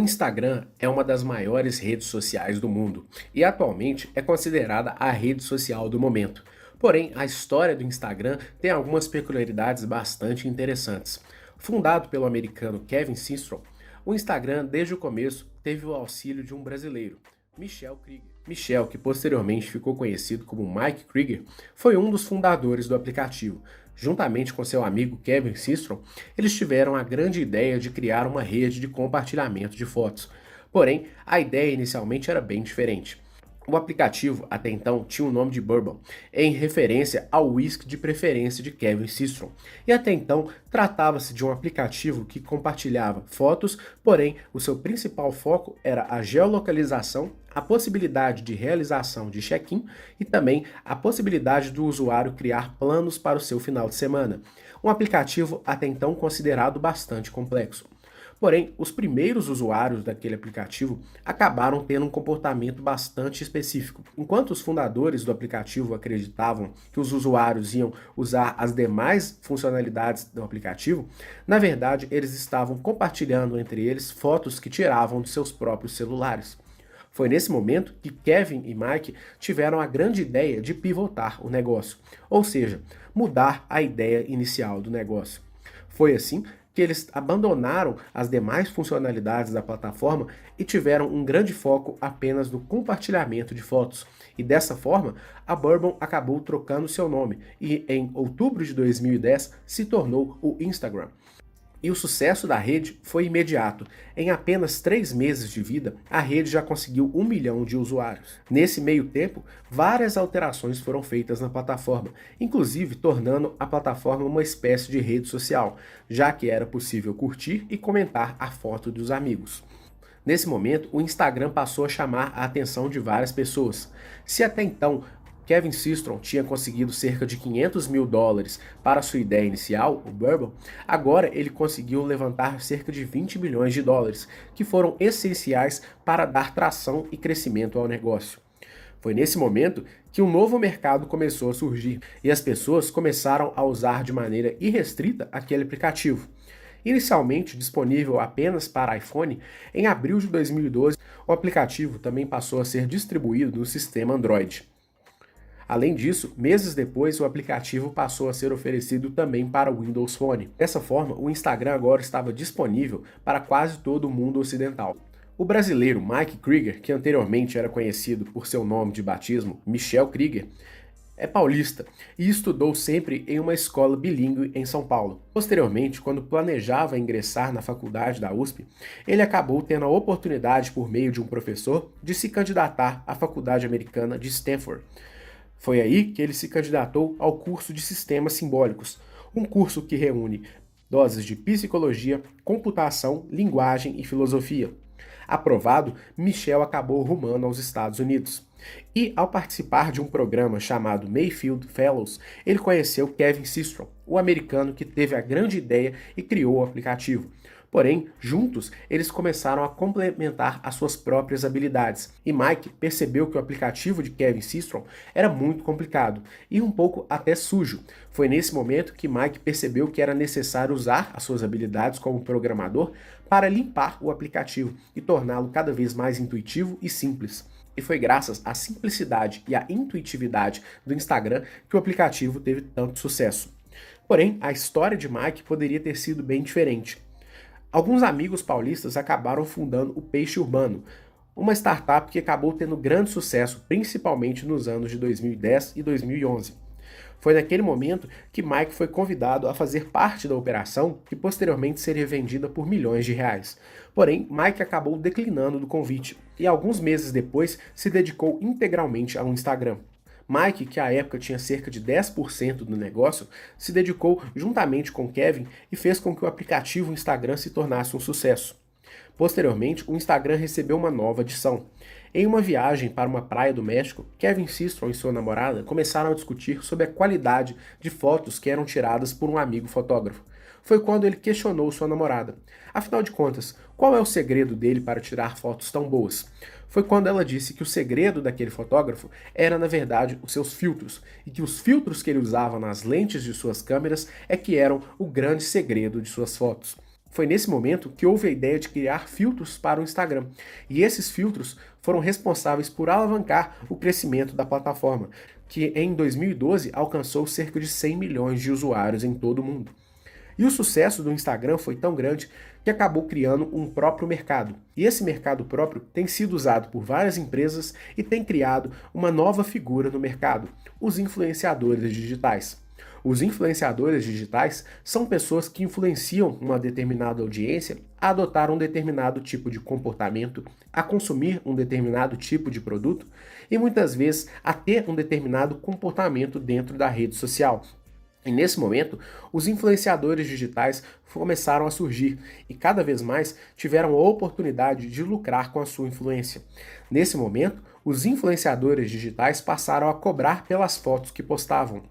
O Instagram é uma das maiores redes sociais do mundo e atualmente é considerada a rede social do momento. Porém, a história do Instagram tem algumas peculiaridades bastante interessantes. Fundado pelo americano Kevin Systrom, o Instagram desde o começo teve o auxílio de um brasileiro, Michel Krieger. Michel, que posteriormente ficou conhecido como Mike Krieger, foi um dos fundadores do aplicativo. Juntamente com seu amigo Kevin Systrom, eles tiveram a grande ideia de criar uma rede de compartilhamento de fotos. Porém, a ideia inicialmente era bem diferente. O aplicativo, até então, tinha o nome de Bourbon, em referência ao whisky de preferência de Kevin Systrom. E até então, tratava-se de um aplicativo que compartilhava fotos, porém, o seu principal foco era a geolocalização, a possibilidade de realização de check-in e também a possibilidade do usuário criar planos para o seu final de semana. Um aplicativo até então considerado bastante complexo. Porém, os primeiros usuários daquele aplicativo acabaram tendo um comportamento bastante específico. Enquanto os fundadores do aplicativo acreditavam que os usuários iam usar as demais funcionalidades do aplicativo, na verdade eles estavam compartilhando entre eles fotos que tiravam de seus próprios celulares. Foi nesse momento que Kevin e Mike tiveram a grande ideia de pivotar o negócio, ou seja, mudar a ideia inicial do negócio. Foi assim que eles abandonaram as demais funcionalidades da plataforma e tiveram um grande foco apenas no compartilhamento de fotos. E dessa forma, a Bourbon acabou trocando seu nome e em outubro de 2010 se tornou o Instagram. E o sucesso da rede foi imediato. Em apenas três meses de vida, a rede já conseguiu um milhão de usuários. Nesse meio tempo, várias alterações foram feitas na plataforma, inclusive tornando a plataforma uma espécie de rede social, já que era possível curtir e comentar a foto dos amigos. Nesse momento, o Instagram passou a chamar a atenção de várias pessoas. Se até então Kevin Systrom tinha conseguido cerca de 500 mil dólares para sua ideia inicial, o Bourbon, agora ele conseguiu levantar cerca de 20 milhões de dólares, que foram essenciais para dar tração e crescimento ao negócio. Foi nesse momento que um novo mercado começou a surgir e as pessoas começaram a usar de maneira irrestrita aquele aplicativo. Inicialmente disponível apenas para iPhone, em abril de 2012 o aplicativo também passou a ser distribuído no sistema Android. Além disso, meses depois, o aplicativo passou a ser oferecido também para o Windows Phone. Dessa forma, o Instagram agora estava disponível para quase todo o mundo ocidental. O brasileiro Mike Krieger, que anteriormente era conhecido por seu nome de batismo, Michel Krieger, é paulista e estudou sempre em uma escola bilíngue em São Paulo. Posteriormente, quando planejava ingressar na faculdade da USP, ele acabou tendo a oportunidade, por meio de um professor, de se candidatar à Faculdade Americana de Stanford. Foi aí que ele se candidatou ao curso de Sistemas Simbólicos, um curso que reúne doses de psicologia, computação, linguagem e filosofia. Aprovado, Michel acabou rumando aos Estados Unidos. E, ao participar de um programa chamado Mayfield Fellows, ele conheceu Kevin Systrom, o americano que teve a grande ideia e criou o aplicativo. Porém, juntos, eles começaram a complementar as suas próprias habilidades. E Mike percebeu que o aplicativo de Kevin Systrom era muito complicado e um pouco até sujo. Foi nesse momento que Mike percebeu que era necessário usar as suas habilidades como programador para limpar o aplicativo e torná-lo cada vez mais intuitivo e simples. E foi graças à simplicidade e à intuitividade do Instagram que o aplicativo teve tanto sucesso. Porém, a história de Mike poderia ter sido bem diferente. Alguns amigos paulistas acabaram fundando o Peixe Urbano, uma startup que acabou tendo grande sucesso, principalmente nos anos de 2010 e 2011. Foi naquele momento que Mike foi convidado a fazer parte da operação, que posteriormente seria vendida por milhões de reais. Porém, Mike acabou declinando do convite e alguns meses depois se dedicou integralmente ao Instagram. Mike, que à época tinha cerca de 10% do negócio, se dedicou juntamente com Kevin e fez com que o aplicativo Instagram se tornasse um sucesso. Posteriormente, o Instagram recebeu uma nova adição. Em uma viagem para uma praia do México, Kevin Systrom e sua namorada começaram a discutir sobre a qualidade de fotos que eram tiradas por um amigo fotógrafo. Foi quando ele questionou sua namorada. Afinal de contas, qual é o segredo dele para tirar fotos tão boas? Foi quando ela disse que o segredo daquele fotógrafo era, na verdade, os seus filtros, e que os filtros que ele usava nas lentes de suas câmeras é que eram o grande segredo de suas fotos. Foi nesse momento que houve a ideia de criar filtros para o Instagram. E esses filtros foram responsáveis por alavancar o crescimento da plataforma, que em 2012 alcançou cerca de 100 milhões de usuários em todo o mundo. E o sucesso do Instagram foi tão grande que acabou criando um próprio mercado. E esse mercado próprio tem sido usado por várias empresas e tem criado uma nova figura no mercado: os influenciadores digitais. Os influenciadores digitais são pessoas que influenciam uma determinada audiência a adotar um determinado tipo de comportamento, a consumir um determinado tipo de produto e muitas vezes a ter um determinado comportamento dentro da rede social. E nesse momento, os influenciadores digitais começaram a surgir e cada vez mais tiveram a oportunidade de lucrar com a sua influência. Nesse momento, os influenciadores digitais passaram a cobrar pelas fotos que postavam.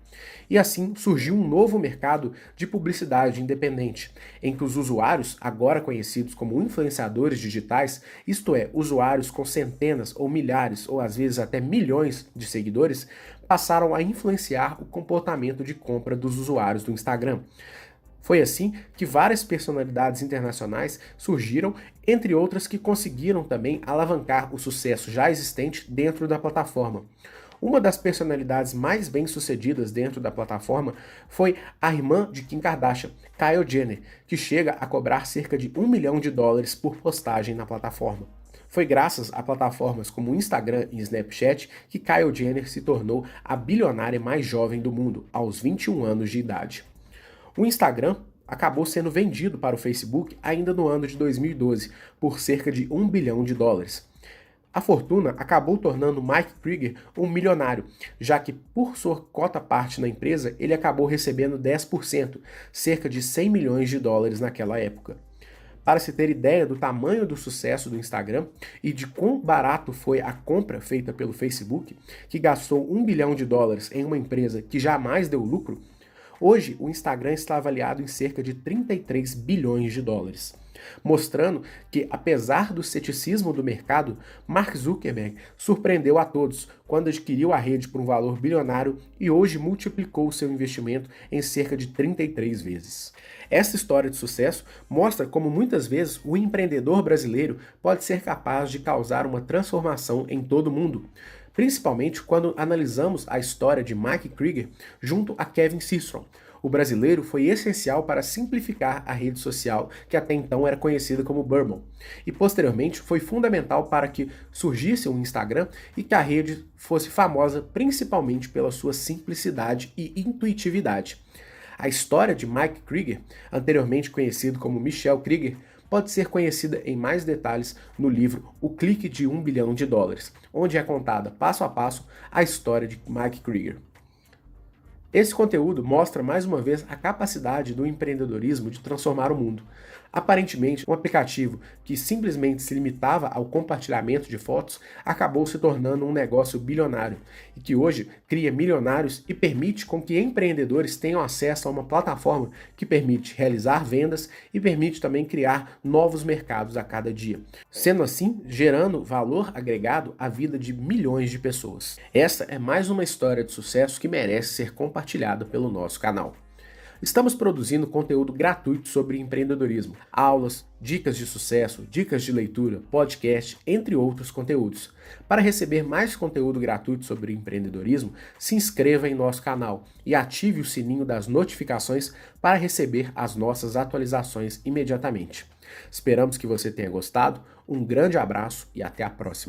E assim surgiu um novo mercado de publicidade independente, em que os usuários, agora conhecidos como influenciadores digitais, isto é, usuários com centenas ou milhares ou às vezes até milhões de seguidores, passaram a influenciar o comportamento de compra dos usuários do Instagram. Foi assim que várias personalidades internacionais surgiram, entre outras que conseguiram também alavancar o sucesso já existente dentro da plataforma. Uma das personalidades mais bem-sucedidas dentro da plataforma foi a irmã de Kim Kardashian, Kylie Jenner, que chega a cobrar cerca de um milhão de dólares por postagem na plataforma. Foi graças a plataformas como Instagram e Snapchat que Kylie Jenner se tornou a bilionária mais jovem do mundo, aos 21 anos de idade. O Instagram acabou sendo vendido para o Facebook ainda no ano de 2012 por cerca de 1 bilhão de dólares. A fortuna acabou tornando Mike Krieger um milionário, já que por sua cota parte na empresa ele acabou recebendo 10%, cerca de 100 milhões de dólares naquela época. Para se ter ideia do tamanho do sucesso do Instagram e de quão barato foi a compra feita pelo Facebook, que gastou um bilhão de dólares em uma empresa que jamais deu lucro, hoje o Instagram está avaliado em cerca de 33 bilhões de dólares mostrando que, apesar do ceticismo do mercado, Mark Zuckerberg surpreendeu a todos quando adquiriu a rede por um valor bilionário e hoje multiplicou seu investimento em cerca de 33 vezes. Essa história de sucesso mostra como muitas vezes o empreendedor brasileiro pode ser capaz de causar uma transformação em todo o mundo principalmente quando analisamos a história de Mike Krieger junto a Kevin Systrom, o brasileiro foi essencial para simplificar a rede social que até então era conhecida como Bourbon, e posteriormente foi fundamental para que surgisse um Instagram e que a rede fosse famosa principalmente pela sua simplicidade e intuitividade. A história de Mike Krieger, anteriormente conhecido como Michel Krieger, pode ser conhecida em mais detalhes no livro O Clique de um Bilhão de Dólares, onde é contada passo a passo a história de Mike Krieger. Esse conteúdo mostra mais uma vez a capacidade do empreendedorismo de transformar o mundo. Aparentemente, um aplicativo que simplesmente se limitava ao compartilhamento de fotos acabou se tornando um negócio bilionário e que hoje cria milionários e permite com que empreendedores tenham acesso a uma plataforma que permite realizar vendas e permite também criar novos mercados a cada dia, sendo assim gerando valor agregado à vida de milhões de pessoas. Essa é mais uma história de sucesso que merece ser compartilhada pelo nosso canal. Estamos produzindo conteúdo gratuito sobre empreendedorismo, aulas, dicas de sucesso, dicas de leitura, podcast, entre outros conteúdos. Para receber mais conteúdo gratuito sobre empreendedorismo, se inscreva em nosso canal e ative o sininho das notificações para receber as nossas atualizações imediatamente. Esperamos que você tenha gostado, um grande abraço e até a próxima.